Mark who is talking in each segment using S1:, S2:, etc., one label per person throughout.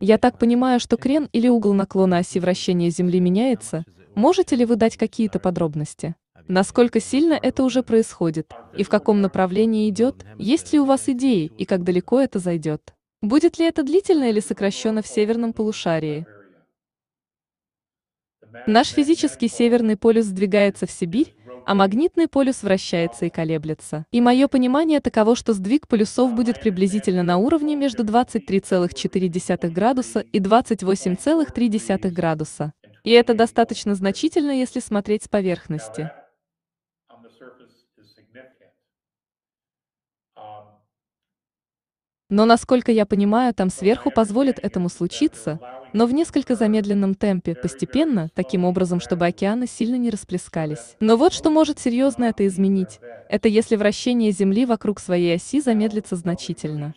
S1: Я так понимаю, что крен или угол наклона оси вращения Земли меняется. Можете ли вы дать какие-то подробности? Насколько сильно это уже происходит? И в каком направлении идет? Есть ли у вас идеи? И как далеко это зайдет? Будет ли это длительно или сокращенно в северном полушарии? Наш физический северный полюс сдвигается в Сибирь, а магнитный полюс вращается и колеблется. И мое понимание таково, что сдвиг полюсов будет приблизительно на уровне между 23,4 градуса и 28,3 градуса. И это достаточно значительно, если смотреть с поверхности. Но, насколько я понимаю, там сверху позволит этому случиться, но в несколько замедленном темпе, постепенно, таким образом, чтобы океаны сильно не расплескались. Но вот что может серьезно это изменить. Это если вращение Земли вокруг своей оси замедлится значительно.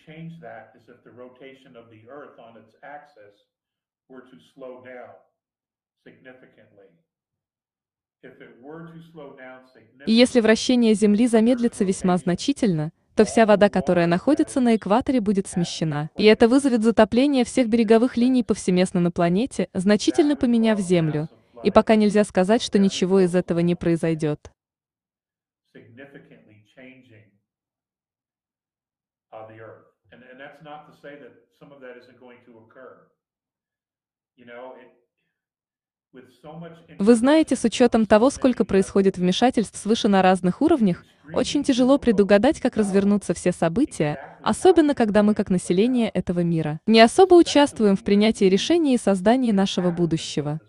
S1: И если вращение Земли замедлится весьма значительно, то вся вода, которая находится на экваторе, будет смещена. И это вызовет затопление всех береговых линий повсеместно на планете, значительно поменяв Землю. И пока нельзя сказать, что ничего из этого не произойдет. You know, it, вы знаете, с учетом того, сколько происходит вмешательств свыше на разных уровнях, очень тяжело предугадать, как развернутся все события, особенно когда мы, как население этого мира, не особо участвуем в принятии решений и создании нашего будущего.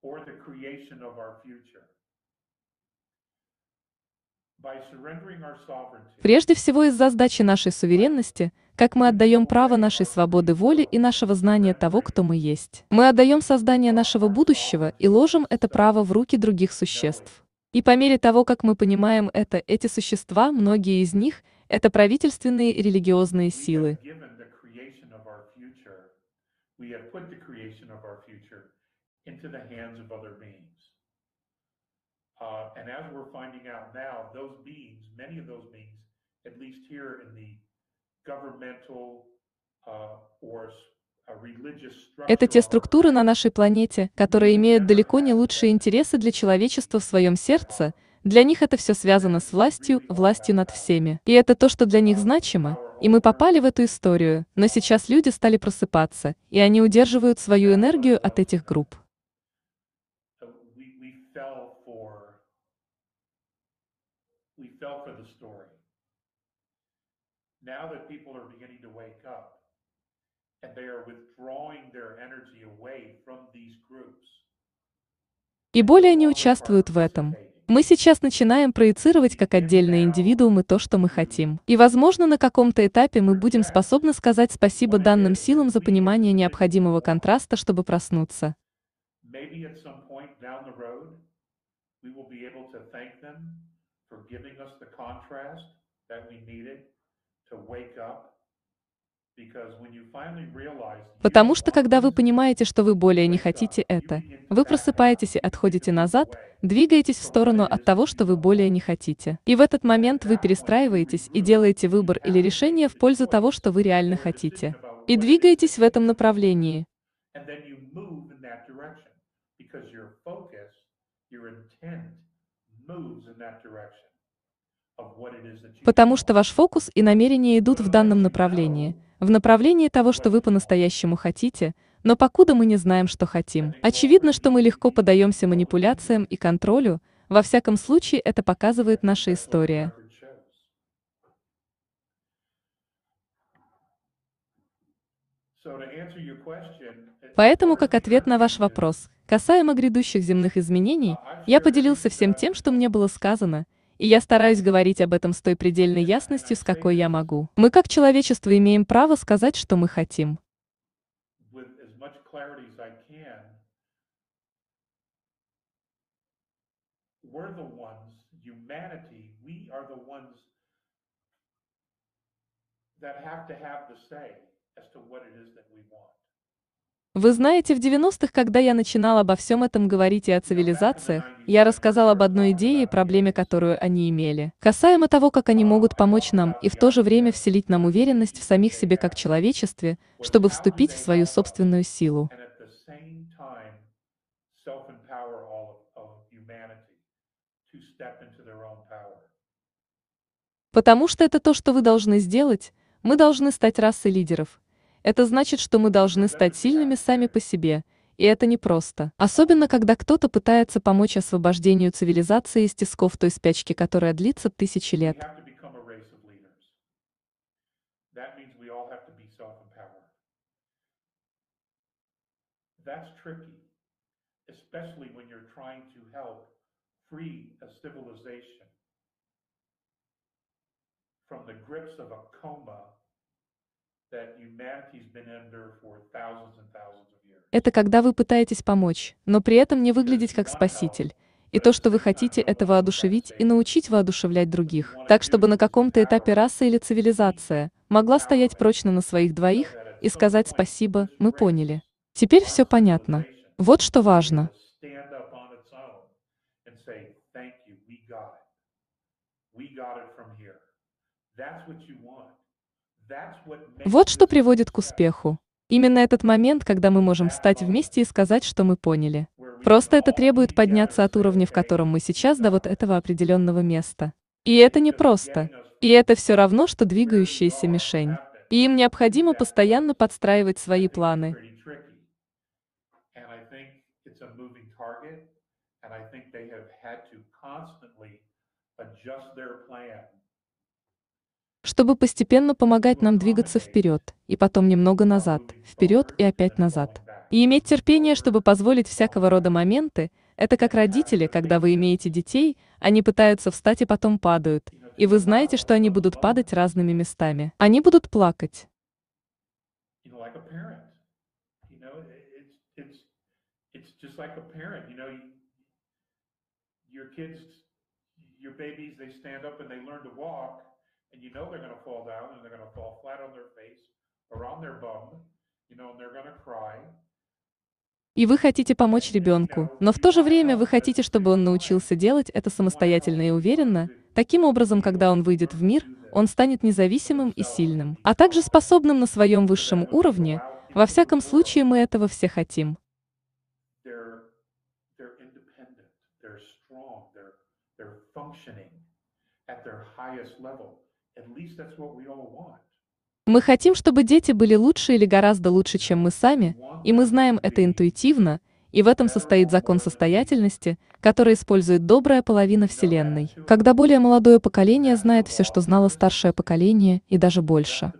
S1: or the creation of our future. Прежде всего из-за сдачи нашей суверенности, как мы отдаем право нашей свободы воли и нашего знания того, кто мы есть. Мы отдаем создание нашего будущего и ложим это право в руки других существ. И по мере того, как мы понимаем это, эти существа, многие из них, это правительственные и религиозные силы. into the hands of other beings. Uh, and as we're finding out now, those beings, many of those beings, at least here in the governmental uh, or это те структуры на нашей планете, которые имеют далеко не лучшие интересы для человечества в своем сердце. Для них это все связано с властью, властью над всеми. И это то, что для них значимо. И мы попали в эту историю, но сейчас люди стали просыпаться, и они удерживают свою энергию от этих групп. Fell for the story. Now that people are beginning to wake up and they are withdrawing their energy away from these groups. И более не участвуют в этом. Мы сейчас начинаем проецировать как отдельные индивидуумы то, что мы хотим. И, возможно, на каком-то этапе мы будем способны сказать спасибо данным силам за понимание необходимого контраста, чтобы проснуться. Maybe at some point down the road, we will be able to thank them for giving us the contrast that we needed to wake up. Потому что когда вы понимаете, что вы более не хотите это, вы просыпаетесь и отходите назад, двигаетесь в сторону от того, что вы более не хотите. И в этот момент вы перестраиваетесь и делаете выбор или решение в пользу того, что вы реально хотите. И двигаетесь в этом направлении. Потому что ваш фокус и намерения идут в данном направлении, в направлении того, что вы по-настоящему хотите, но покуда мы не знаем, что хотим. Очевидно, что мы легко подаемся манипуляциям и контролю, во всяком случае это показывает наша история. Поэтому, как ответ на ваш вопрос, касаемо грядущих земных изменений, я поделился всем тем, что мне было сказано, и я стараюсь говорить об этом с той предельной ясностью, с какой я могу. Мы как человечество имеем право сказать, что мы хотим. that have to have the say as to what it is that we want.
S2: Вы знаете, в 90-х, когда я начинал обо всем этом говорить и о цивилизациях, я рассказал об одной идее и проблеме, которую они имели, касаемо того, как они могут помочь нам и в то же время вселить нам уверенность в самих себе как человечестве, чтобы вступить в свою собственную силу. Потому что это то, что вы должны сделать, мы должны стать расой лидеров. Это значит, что мы должны стать сильными сами по себе, и это непросто. Особенно, когда кто-то пытается помочь освобождению цивилизации из тисков той спячки, которая длится тысячи лет.
S1: from the grips of a coma
S2: Это когда вы пытаетесь помочь, но при этом не выглядеть как спаситель. И то, что вы хотите, это воодушевить и научить воодушевлять других, так чтобы на каком-то этапе раса или цивилизация могла стоять прочно на своих двоих и сказать спасибо, мы поняли. Теперь все понятно. Вот что важно.
S1: We got it from here. That's what you want.
S2: Вот что приводит к успеху. Именно этот момент, когда мы можем встать вместе и сказать, что мы поняли. Просто это требует подняться от уровня, в котором мы сейчас, до вот этого определенного места. И это непросто. И это все равно, что двигающаяся мишень. И им необходимо постоянно подстраивать свои планы. Чтобы постепенно помогать нам двигаться вперед, и потом немного назад, вперед и опять назад. И иметь терпение, чтобы позволить всякого рода моменты, это как родители, когда вы имеете детей, они пытаются встать и потом падают, и вы знаете, что они будут падать разными местами. Они будут плакать.
S1: your babies, they stand up and they learn to walk, and you know they're going to fall down and they're going to fall flat on their face or on their bum. You know, and they're going to cry.
S2: И вы хотите помочь ребенку, но в то же время вы хотите, чтобы он научился делать это самостоятельно и уверенно. Таким образом, когда он выйдет в мир, он станет независимым и сильным, а также способным на своем высшем уровне. Во всяком случае, мы этого все хотим.
S1: At their highest level.
S2: Мы хотим, чтобы дети были лучше или гораздо лучше, чем мы сами, и мы знаем это интуитивно, и в этом состоит закон состоятельности, который использует добрая половина Вселенной, когда более молодое поколение знает все, что знало старшее поколение, и даже больше.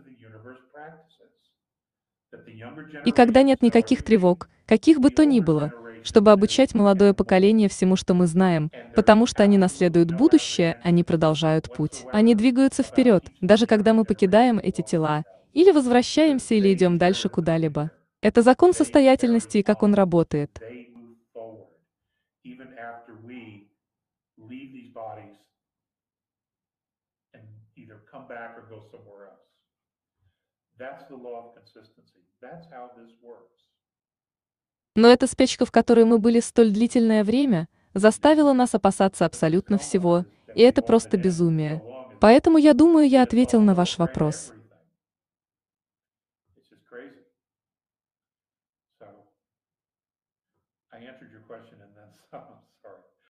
S2: И когда нет никаких тревог, каких бы то ни было, чтобы обучать молодое поколение всему, что мы знаем, потому что они наследуют будущее, они продолжают путь. Они двигаются вперед, даже когда мы покидаем эти тела, или возвращаемся, или идем дальше куда-либо. Это закон состоятельности и как он работает.
S1: That's the law of consistency. That's how this works.
S2: Но эта спячка, в которой мы были столь длительное время, заставила нас опасаться абсолютно всего, и это просто безумие. Поэтому я думаю, я ответил на ваш вопрос.